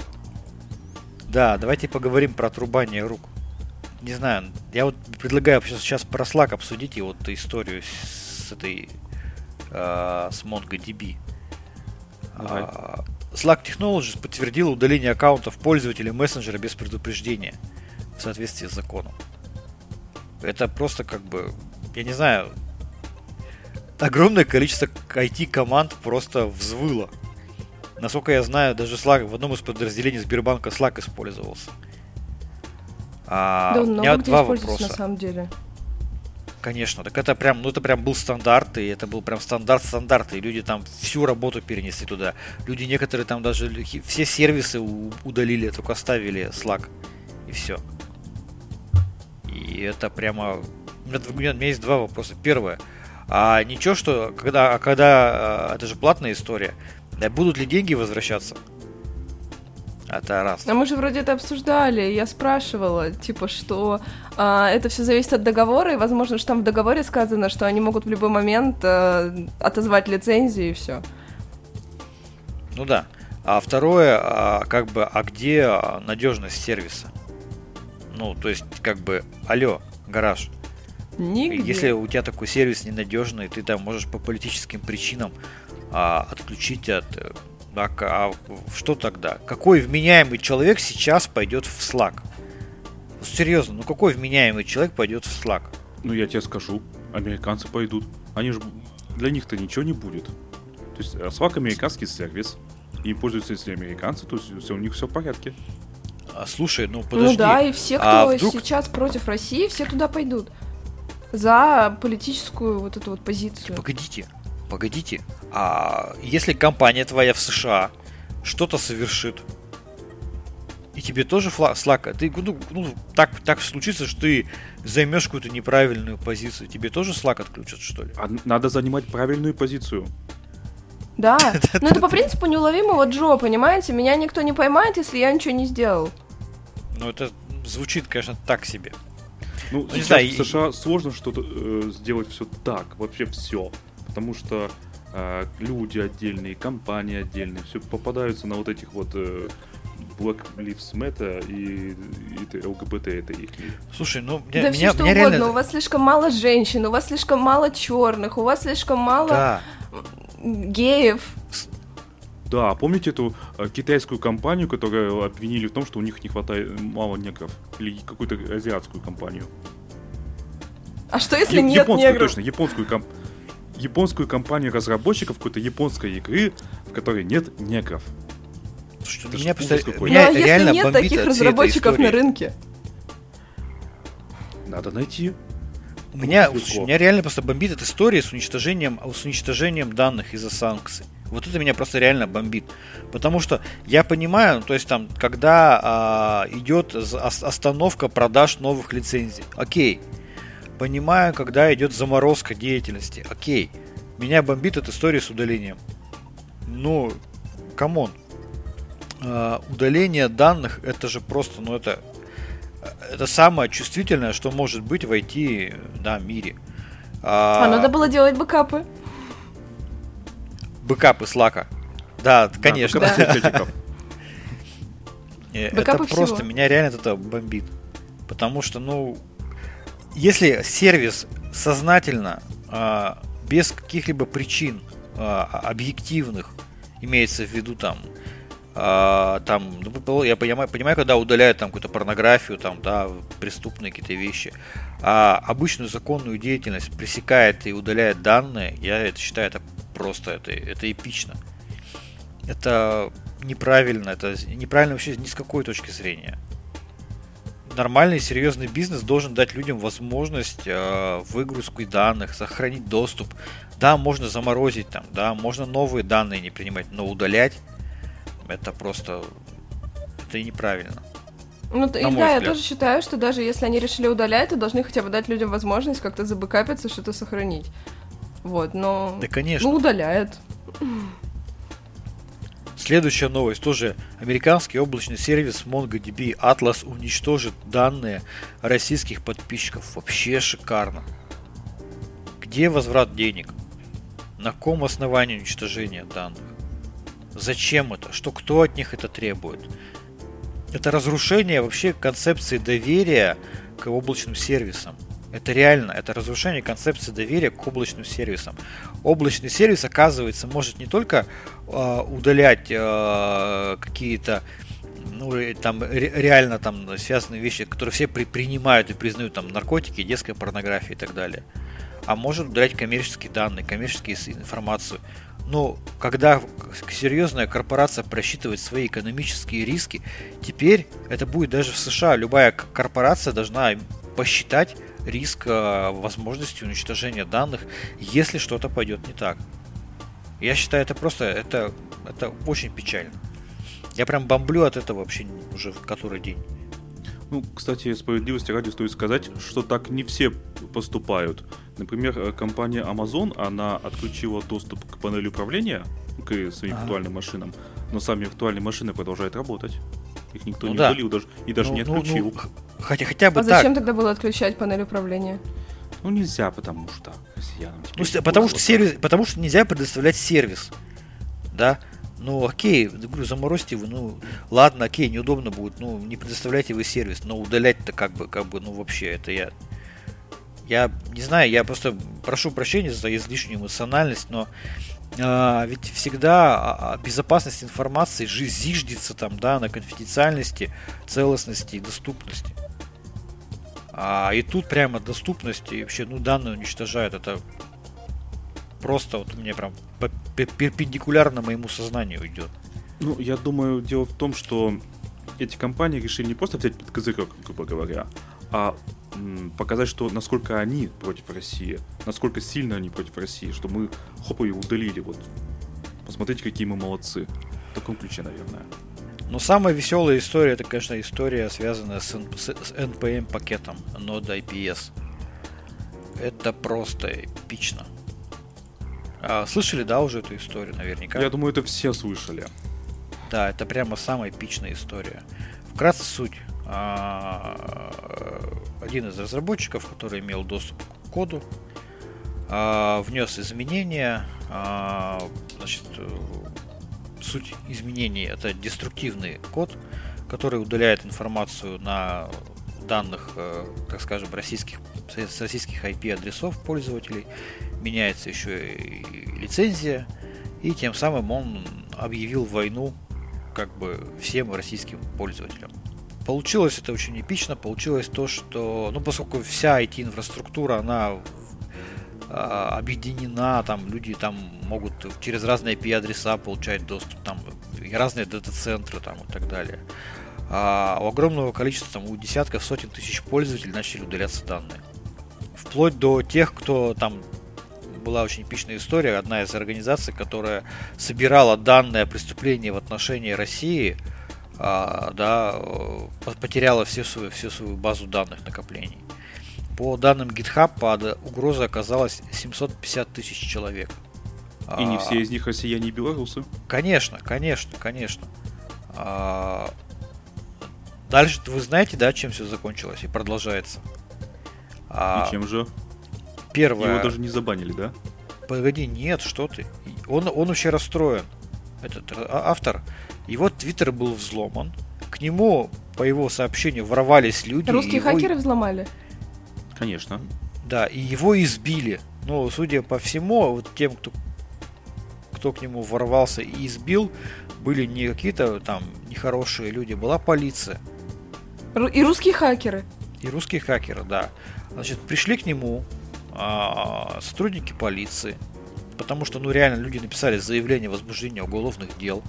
Да, давайте поговорим про отрубание рук. Не знаю, я вот предлагаю сейчас, сейчас про Slack обсудить и вот историю с, этой э, с MongoDB. Давай. Uh, Slack Technologies подтвердила удаление аккаунтов пользователя мессенджера без предупреждения в соответствии с законом. Это просто как бы, я не знаю, огромное количество IT-команд просто взвыло. Насколько я знаю, даже Slack в одном из подразделений Сбербанка Slack использовался. А, да, у меня два вопроса. на самом деле. Конечно, так это прям, ну это прям был стандарт, и это был прям стандарт стандарта, и люди там всю работу перенесли туда. Люди некоторые там даже все сервисы удалили, только оставили Slack, и все. И это прямо... У меня, у меня есть два вопроса. Первое. А ничего, что когда, а когда а, это же платная история, будут ли деньги возвращаться? Это раз. А мы же вроде это обсуждали. Я спрашивала, типа, что а, это все зависит от договора, и возможно, что там в договоре сказано, что они могут в любой момент а, отозвать лицензию и все. Ну да. А второе, а, как бы, а где надежность сервиса? Ну, то есть, как бы, алло, гараж. Нигде. Если у тебя такой сервис ненадежный, ты там можешь по политическим причинам а, отключить от а, а что тогда? Какой вменяемый человек сейчас пойдет в Slack? Ну, серьезно, ну какой вменяемый человек пойдет в Slack? Ну я тебе скажу, американцы пойдут. Они же для них-то ничего не будет. То есть Slack американский сервис, им пользуются если американцы, то есть у них все в порядке. А, слушай, ну подожди. Ну да, и все, а кто а вдруг... сейчас против России, все туда пойдут. За политическую вот эту вот позицию. Погодите, погодите, а если компания твоя в США что-то совершит, и тебе тоже Slack, ты, ну, ну, так, так случится, что ты займешь какую-то неправильную позицию, тебе тоже Slack отключат, что ли? А надо занимать правильную позицию. Да, но это по принципу неуловимого Джо, понимаете? Меня никто не поймает, если я ничего не сделал. Ну, это звучит, конечно, так себе. Ну, ну сейчас в США сложно что-то э, сделать все так, вообще все. Потому что э, люди отдельные, компании отдельные, все попадаются на вот этих вот э, Black Lives Matter и, и ЛГБТ это их. Слушай, ну меня, да меня, все что меня угодно. Реально... У вас слишком мало женщин, у вас слишком мало черных, у вас слишком мало да. геев. Да, помните эту э, китайскую компанию, которую обвинили в том, что у них не хватает мало негров? Или какую-то азиатскую компанию? А что если е- нет японскую, негров? точно, японскую компанию японскую компанию разработчиков какой-то японской игры, в которой нет негров. Что это меня просто... Меня ну, а если нет таких разработчиков на рынке? Надо найти. У меня, у меня реально просто бомбит эта история с уничтожением, с уничтожением данных из-за санкций. Вот это меня просто реально бомбит. Потому что я понимаю, то есть там, когда а, идет остановка продаж новых лицензий, окей, Понимаю, когда идет заморозка деятельности. Окей. Меня бомбит эта история с удалением. Ну, come on. Э, удаление данных это же просто, ну это это самое чувствительное, что может быть в IT да, мире. А, а надо было делать бэкапы. Бэкапы слака. Да, конечно. Да, это просто меня реально это бомбит. Потому что, ну, если сервис сознательно, а, без каких-либо причин а, объективных, имеется в виду там, а, там, ну, я понимаю, понимаю, когда удаляют там какую-то порнографию, там, да, преступные какие-то вещи, а обычную законную деятельность пресекает и удаляет данные, я это считаю, это просто, это, это эпично. Это неправильно, это неправильно вообще ни с какой точки зрения нормальный серьезный бизнес должен дать людям возможность э, выгрузку данных, сохранить доступ. Да, можно заморозить там, да, можно новые данные не принимать, но удалять это просто это неправильно. Ну, и да, взгляд. я тоже считаю, что даже если они решили удалять, то должны хотя бы дать людям возможность как-то забыкапиться, что-то сохранить. Вот, но... Да, конечно. Ну, удаляют. Следующая новость. Тоже американский облачный сервис MongoDB Atlas уничтожит данные российских подписчиков. Вообще шикарно. Где возврат денег? На каком основании уничтожения данных? Зачем это? Что кто от них это требует? Это разрушение вообще концепции доверия к облачным сервисам. Это реально, это разрушение концепции доверия к облачным сервисам. Облачный сервис, оказывается, может не только э, удалять э, какие-то ну, там реально там связанные вещи, которые все при, принимают и признают, там наркотики, детская порнография и так далее. А может удалять коммерческие данные, коммерческие информацию. Но когда серьезная корпорация просчитывает свои экономические риски, теперь это будет даже в США. Любая корпорация должна посчитать риск э, возможности уничтожения данных, если что-то пойдет не так. Я считаю, это просто, это, это очень печально. Я прям бомблю от этого вообще уже в который день. Ну, кстати, справедливости ради стоит сказать, что так не все поступают. Например, э, компания Amazon, она отключила доступ к панели управления, к своим ага. виртуальным машинам, но сами виртуальные машины продолжают работать. Их никто ну, не да. удалил даже, и даже ну, не ну, отключил. Ну, ну, хотя, хотя бы а так. зачем тогда было отключать панель управления? Ну нельзя, потому что россиянам ну, потому что сервис, потому что нельзя предоставлять сервис, да. Ну, окей, говорю, заморозьте вы, ну, ладно, окей, неудобно будет, ну, не предоставляйте вы сервис, но удалять-то как бы, как бы, ну, вообще, это я я не знаю, я просто прошу прощения за излишнюю эмоциональность, но ведь всегда а, а, безопасность информации зиждется там, да, на конфиденциальности, целостности и доступности. А, и тут прямо доступность и вообще, ну, данные уничтожают. Это просто вот меня прям перпендикулярно моему сознанию идет. Ну, я думаю, дело в том, что эти компании решили не просто взять под козырек, грубо говоря, а показать, что насколько они против России, насколько сильно они против России, что мы хоп и удалили. Вот посмотрите, какие мы молодцы. В таком ключе, наверное. Но самая веселая история, это, конечно, история, связанная с, с, с NPM пакетом Node IPS. Это просто эпично. А, слышали, да, уже эту историю, наверняка? Я думаю, это все слышали. Да, это прямо самая эпичная история. Вкратце суть. А, один из разработчиков, который имел доступ к коду, а, внес изменения. А, значит, суть изменений это деструктивный код, который удаляет информацию на данных, э, так скажем, российских, с российских IP-адресов пользователей. Меняется еще и лицензия. И тем самым он объявил войну как бы всем российским пользователям. Получилось это очень эпично, получилось то, что, ну, поскольку вся IT-инфраструктура, она а, объединена, там люди там могут через разные IP-адреса получать доступ, там разные дата-центры там и так далее. А у огромного количества, там, у десятков, сотен тысяч пользователей начали удаляться данные. Вплоть до тех, кто там была очень эпичная история, одна из организаций, которая собирала данные о преступлении в отношении России – да, потеряла всю свою, всю свою базу данных накоплений. По данным GitHub, под угрозой оказалось 750 тысяч человек. И не а, все из них россияне и белорусы. Конечно, конечно, конечно. А, дальше вы знаете, да, чем все закончилось и продолжается. И чем же? Первое. Его даже не забанили, да? Погоди, нет, что ты. Он, он вообще расстроен. Этот автор его твиттер был взломан. К нему, по его сообщению, ворвались люди. Русские его... хакеры взломали? Конечно. Да, и его избили. Но, судя по всему, вот тем, кто, кто к нему ворвался и избил, были не какие-то там нехорошие люди, была полиция. И русские хакеры. И русские хакеры, да. Значит, пришли к нему а, сотрудники полиции, потому что, ну, реально, люди написали заявление о возбуждении уголовных дел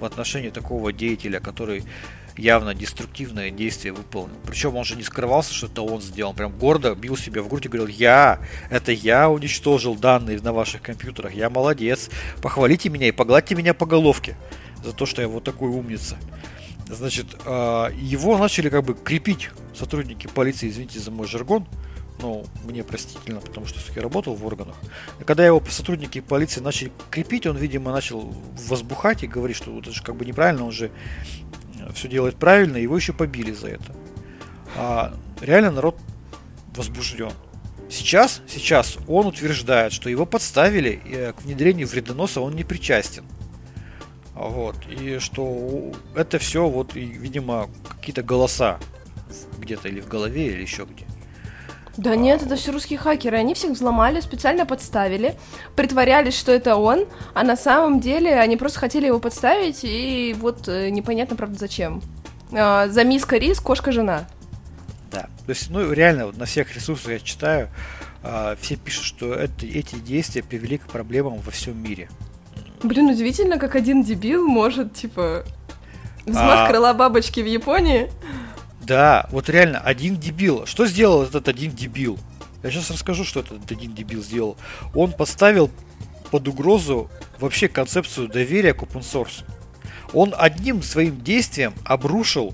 в отношении такого деятеля, который явно деструктивное действие выполнил. Причем он же не скрывался, что это он сделал. Прям гордо бил себя в грудь и говорил, я, это я уничтожил данные на ваших компьютерах, я молодец, похвалите меня и погладьте меня по головке за то, что я вот такой умница. Значит, а, его начали как бы крепить сотрудники полиции, извините за мой жаргон, ну, мне простительно, потому что все-таки работал в органах. И когда его сотрудники полиции начали крепить, он, видимо, начал возбухать и говорить, что это же как бы неправильно, он же э, все делает правильно, его еще побили за это. А реально народ возбужден. Сейчас, сейчас он утверждает, что его подставили, и э, к внедрению вредоноса он не причастен. Вот. И что это все, вот, и, видимо, какие-то голоса где-то или в голове, или еще где. Да нет, это все русские хакеры. Они всех взломали, специально подставили, притворялись, что это он, а на самом деле они просто хотели его подставить, и вот э, непонятно, правда, зачем. А, за миска рис, кошка жена. Да, то есть, ну, реально, вот на всех ресурсах я читаю, а, все пишут, что это, эти действия привели к проблемам во всем мире. Блин, удивительно, как один дебил может, типа, взмах а... крыла бабочки в Японии Да, вот реально, один дебил. Что сделал этот один дебил? Я сейчас расскажу, что этот один дебил сделал. Он поставил под угрозу вообще концепцию доверия к open source. Он одним своим действием обрушил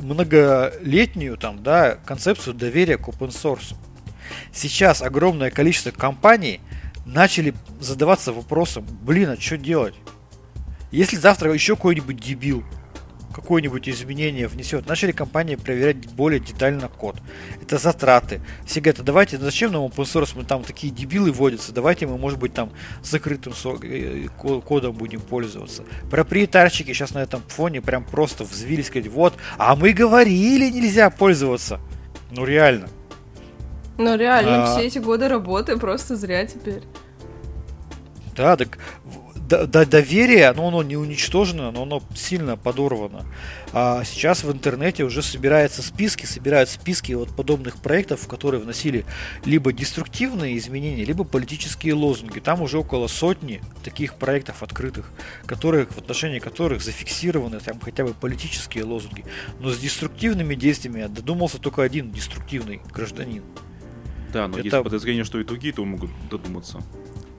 многолетнюю там, да, концепцию доверия к open source. Сейчас огромное количество компаний начали задаваться вопросом, блин, а что делать? Если завтра еще какой-нибудь дебил какое-нибудь изменение внесет, начали компании проверять более детально код. Это затраты. Все говорят, а давайте, зачем нам open source, мы там такие дебилы вводятся, давайте мы, может быть, там закрытым э, кодом будем пользоваться. Проприетарщики сейчас на этом фоне прям просто взвились, сказать, вот, а мы говорили, нельзя пользоваться. Ну реально. Ну реально, а... все эти годы работы просто зря теперь. Да, так доверие, но оно не уничтожено, но оно сильно подорвано. А сейчас в интернете уже собираются списки, собирают списки вот подобных проектов, в которые вносили либо деструктивные изменения, либо политические лозунги. Там уже около сотни таких проектов открытых, которых, в отношении которых зафиксированы там хотя бы политические лозунги. Но с деструктивными действиями додумался только один деструктивный гражданин. Да, но Это... есть подозрение, что и другие то могут додуматься.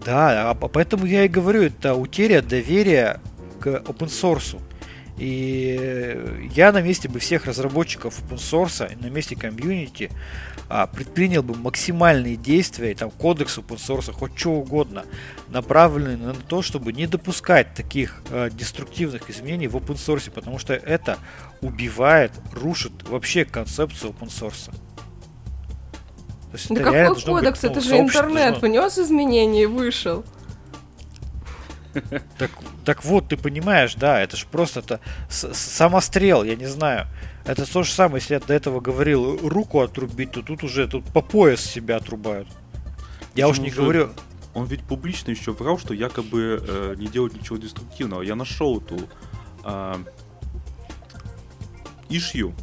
Да, а поэтому я и говорю, это утеря доверия к open source. И я на месте бы всех разработчиков open source, на месте комьюнити, а, предпринял бы максимальные действия, там кодекс open source, хоть что угодно, направленные на то, чтобы не допускать таких а, деструктивных изменений в open source, потому что это убивает, рушит вообще концепцию open source. То есть да какой кодекс? Быть, ну, это же интернет. Должно... Внес изменения и вышел. Так, так вот, ты понимаешь, да, это же просто это самострел, я не знаю. Это то же самое, если я до этого говорил руку отрубить, то тут уже тут по пояс себя отрубают. Я уж не уже... говорю. Он ведь публично еще врал, что якобы э, не делать ничего деструктивного. Я нашел эту э, ишью,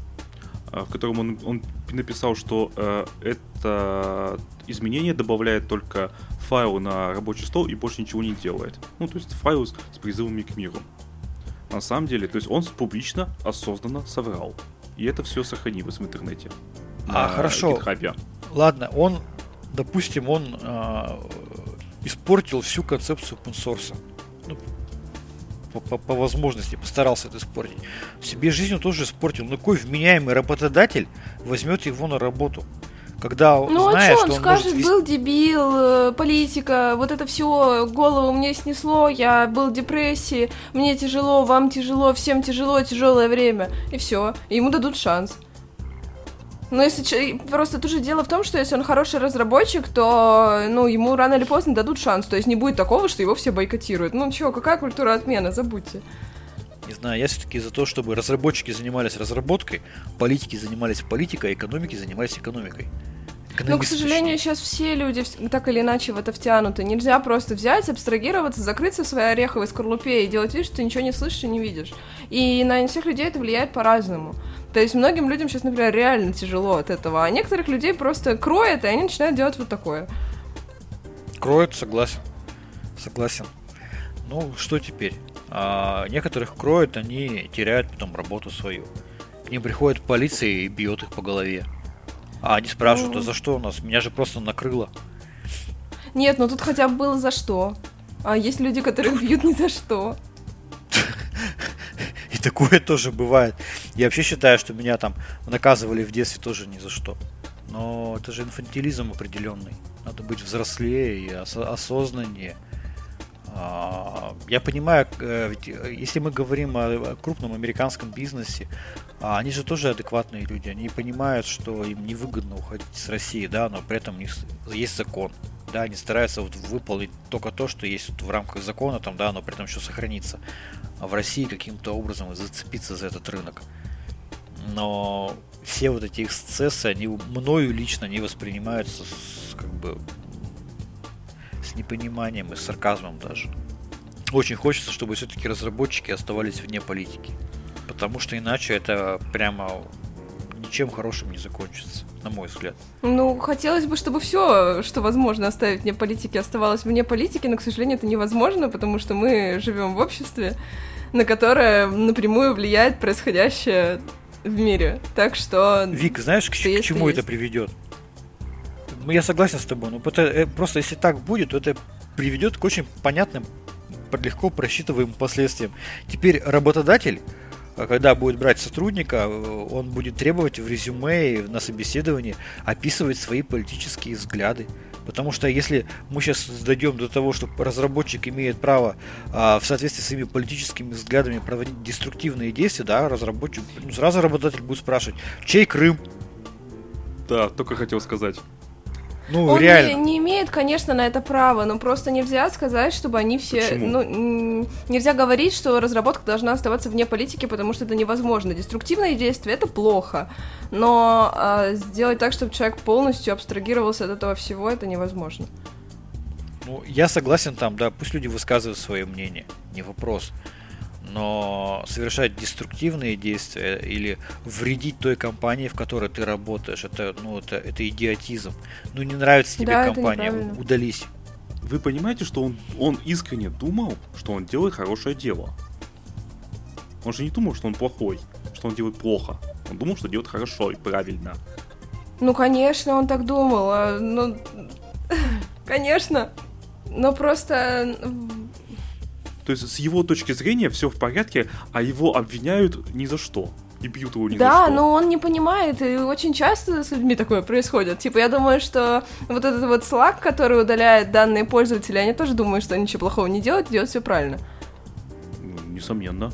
э, в котором он, он написал, что э, это изменение добавляет только файл на рабочий стол и больше ничего не делает. Ну, то есть файл с, с призывами к миру. На самом деле, то есть он публично, осознанно соврал. И это все сохранилось в интернете. А, хорошо. GitHub. Ладно, он, допустим, он э, испортил всю концепцию open source. Ну, по, по, по возможности постарался это испортить. Себе жизнь он тоже испортил. Но какой вменяемый работодатель возьмет его на работу? Когда ну, знаешь, а что он, он скажет, может... был дебил, э, политика, вот это все голову мне снесло, я был в депрессии, мне тяжело, вам тяжело, всем тяжело, тяжелое время, и все, ему дадут шанс. Но если просто тут же дело в том, что если он хороший разработчик, то ну ему рано или поздно дадут шанс. То есть не будет такого, что его все бойкотируют. Ну чё, какая культура отмены, забудьте. Не знаю, я все-таки за то, чтобы разработчики занимались разработкой, политики занимались политикой, а экономики занимались экономикой. Но, к сожалению, сейчас все люди так или иначе в это втянуты. Нельзя просто взять, абстрагироваться, закрыться в своей ореховой скорлупе и делать вид, что ты ничего не слышишь и не видишь. И на всех людей это влияет по-разному. То есть многим людям сейчас, например, реально тяжело от этого, а некоторых людей просто кроет, и они начинают делать вот такое. Кроют, согласен. Согласен. Ну, что теперь? А, некоторых кроют, они теряют потом работу свою. К ним приходит полиция и бьет их по голове. А они спрашивают, ну... а за что у нас? Меня же просто накрыло. Нет, ну тут хотя бы было за что. А есть люди, которые бьют ни за что такое тоже бывает. Я вообще считаю, что меня там наказывали в детстве тоже ни за что. Но это же инфантилизм определенный. Надо быть взрослее и ос- осознаннее. А, я понимаю, э, ведь э, если мы говорим о крупном американском бизнесе, а, они же тоже адекватные люди. Они понимают, что им невыгодно уходить с России, да, но при этом у них есть закон. Да, они стараются вот выполнить только то, что есть вот в рамках закона, там, да, но при этом еще сохранится в России каким-то образом зацепиться за этот рынок. Но все вот эти эксцессы, они мною лично не воспринимаются с, как бы с непониманием и с сарказмом даже. Очень хочется, чтобы все-таки разработчики оставались вне политики. Потому что иначе это прямо ничем хорошим не закончится, на мой взгляд. Ну, хотелось бы, чтобы все, что возможно оставить вне политики, оставалось вне политики, но, к сожалению, это невозможно, потому что мы живем в обществе, на которое напрямую влияет происходящее в мире. Так что... Вик, знаешь, к, к чему это приведет? Ну, я согласен с тобой, но это, э, просто если так будет, то это приведет к очень понятным, легко просчитываемым последствиям. Теперь работодатель, когда будет брать сотрудника, э, он будет требовать в резюме и на собеседовании описывать свои политические взгляды. Потому что если мы сейчас дойдем до того, что разработчик имеет право а, в соответствии с своими политическими взглядами проводить деструктивные действия, да, разработчик, ну, сразу работодатель будет спрашивать, чей Крым? Да, только хотел сказать. Ну, Он реально. Не, не имеет, конечно, на это право, но просто нельзя сказать, чтобы они все... Почему? Ну, нельзя говорить, что разработка должна оставаться вне политики, потому что это невозможно. Деструктивные действия — это плохо, но э, сделать так, чтобы человек полностью абстрагировался от этого всего, это невозможно. Ну, я согласен там, да, пусть люди высказывают свое мнение, не вопрос но совершать деструктивные действия или вредить той компании, в которой ты работаешь, это, ну, это, это идиотизм. Ну, не нравится тебе да, компания, удались. Вы понимаете, что он, он искренне думал, что он делает хорошее дело? Он же не думал, что он плохой, что он делает плохо. Он думал, что делает хорошо и правильно. Ну, конечно, он так думал. А, ну, конечно. Но просто то есть с его точки зрения все в порядке, а его обвиняют ни за что. И бьют его ни да, за что. Да, но он не понимает, и очень часто с людьми такое происходит. Типа, я думаю, что вот этот вот Slack, который удаляет данные пользователя, они тоже думают, что ничего плохого не делают, делают все правильно. Ну, несомненно.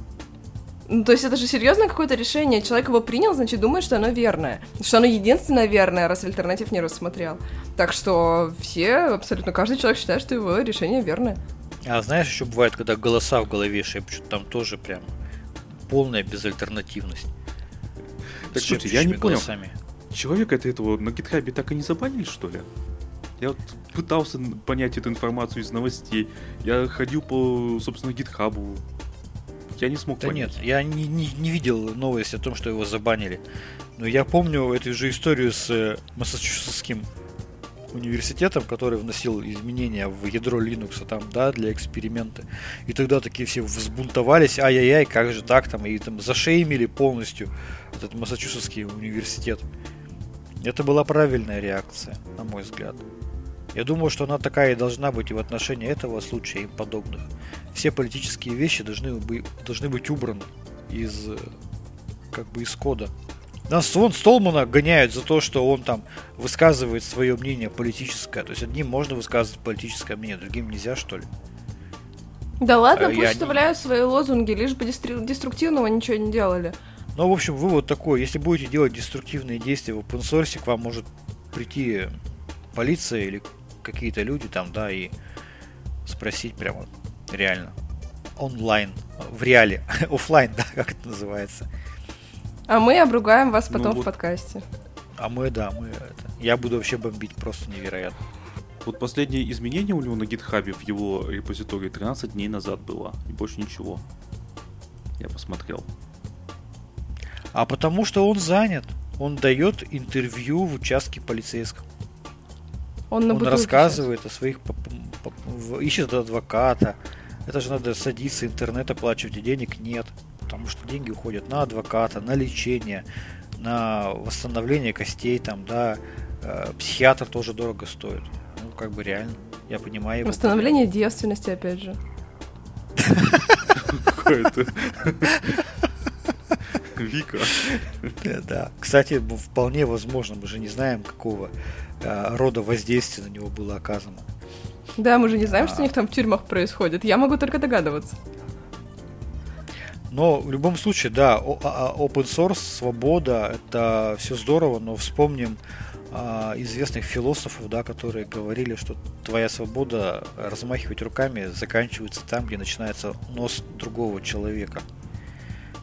Ну, то есть это же серьезное какое-то решение. Человек его принял, значит, думает, что оно верное. Что оно единственное верное, раз альтернатив не рассмотрел. Так что все, абсолютно каждый человек считает, что его решение верное. А знаешь, еще бывает, когда голоса в голове шепчут, там тоже прям полная безальтернативность. Так, слушайте, я не понял. Голосами. Человека это этого на гитхабе так и не забанили, что ли? Я вот пытался понять эту информацию из новостей. Я ходил по, собственно, гитхабу. Я не смог да понять. нет, я не, не, не видел новости о том, что его забанили. Но я помню эту же историю с э, массачусетским университетом, который вносил изменения в ядро Linux там, да, для эксперимента. И тогда такие все взбунтовались, ай-яй-яй, как же так там, и там зашеймили полностью этот Массачусетский университет. Это была правильная реакция, на мой взгляд. Я думаю, что она такая и должна быть и в отношении этого случая и подобных. Все политические вещи должны, должны быть убраны из как бы из кода. Нас вон Столмана гоняют за то, что он там высказывает свое мнение политическое. То есть одним можно высказывать политическое мнение, другим нельзя, что ли? Да ладно, а пусть вставляют не... свои лозунги, лишь бы деструктивного ничего не делали. Ну, в общем, вывод такой. Если будете делать деструктивные действия в open source, к вам может прийти полиция или какие-то люди там, да, и спросить прямо реально онлайн, в реале, офлайн, да, как это называется. А мы обругаем вас потом ну, вот. в подкасте. А мы, да, мы это. Я буду вообще бомбить просто невероятно. Вот последнее изменение у него на гитхабе в его репозитории 13 дней назад было. И больше ничего. Я посмотрел. А потому что он занят. Он дает интервью в участке полицейском. Он, он рассказывает сейчас. о своих... Ищет адвоката. Это же надо садиться, интернет оплачивать, и денег нет потому что деньги уходят на адвоката, на лечение, на восстановление костей, там, да, э, психиатр тоже дорого стоит. Ну, как бы реально, я понимаю. Восстановление его. девственности, опять же. Какое-то. Вика. Да. Кстати, вполне возможно, мы же не знаем, какого э, рода воздействия на него было оказано. Да, мы же не знаем, а... что у них там в тюрьмах происходит. Я могу только догадываться. Но в любом случае, да, а, а, open source, свобода, это все здорово, но вспомним а, известных философов, да, которые говорили, что твоя свобода размахивать руками заканчивается там, где начинается нос другого человека.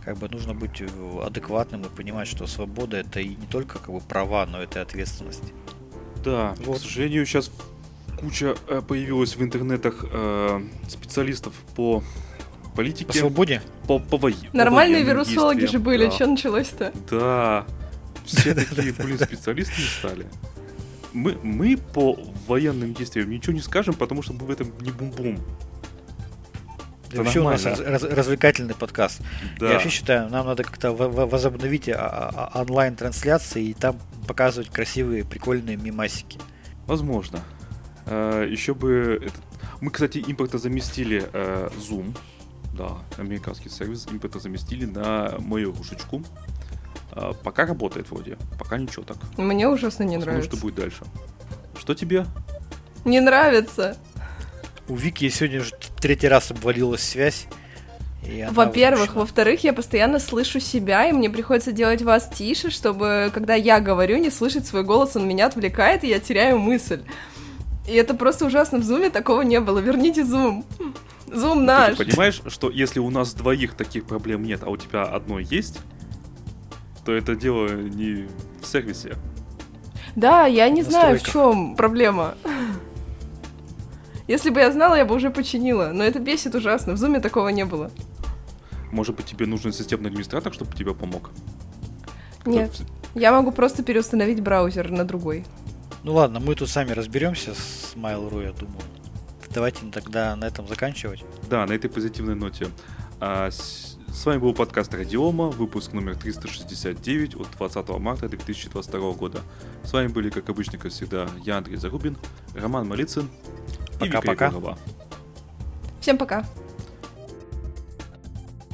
Как бы нужно быть адекватным и понимать, что свобода это и не только как бы права, но это и ответственность. Да, вот. к сожалению, сейчас куча э, появилась в интернетах э, специалистов по политике. По свободе? По, по, по Нормальные по вирусологи же были, да. что началось-то? Да, все такие, блин, специалисты не стали. Мы, мы по военным действиям ничего не скажем, потому что мы в этом не бум-бум. Это вообще нормально. у нас раз, развлекательный подкаст. Да. Я вообще считаю, нам надо как-то возобновить а, а, а, онлайн-трансляции и там показывать красивые, прикольные мимасики. Возможно. Еще бы... Мы, кстати, импорта заместили Zoom. Да, американский сервис импорта заместили на мою рушечку. Пока работает вроде. Пока ничего так. Мне ужасно не Посмотрим, нравится. что будет дальше. Что тебе? Не нравится. У Вики сегодня уже третий раз обвалилась связь. Во-первых, во-вторых, я постоянно слышу себя, и мне приходится делать вас тише, чтобы, когда я говорю, не слышать свой голос, он меня отвлекает, и я теряю мысль. И это просто ужасно. В зуме такого не было. Верните зум. Зум наш. Ты понимаешь, что если у нас двоих таких проблем нет, а у тебя одной есть, то это дело не в сервисе. Да, я не знаю, в чем проблема. Если бы я знала, я бы уже починила. Но это бесит ужасно. В зуме такого не было. Может быть, тебе нужен системный администратор, чтобы тебе помог? Нет. Я могу просто переустановить браузер на другой. Ну ладно, мы тут сами разберемся с Mail.ru, я думаю. Давайте тогда на этом заканчивать. Да, на этой позитивной ноте. А, с, с вами был подкаст Радиома, выпуск номер 369 от 20 марта 2022 года. С вами были, как обычно, как всегда, я, Андрей Зарубин, Роман Малицын Пока-пока. Всем пока.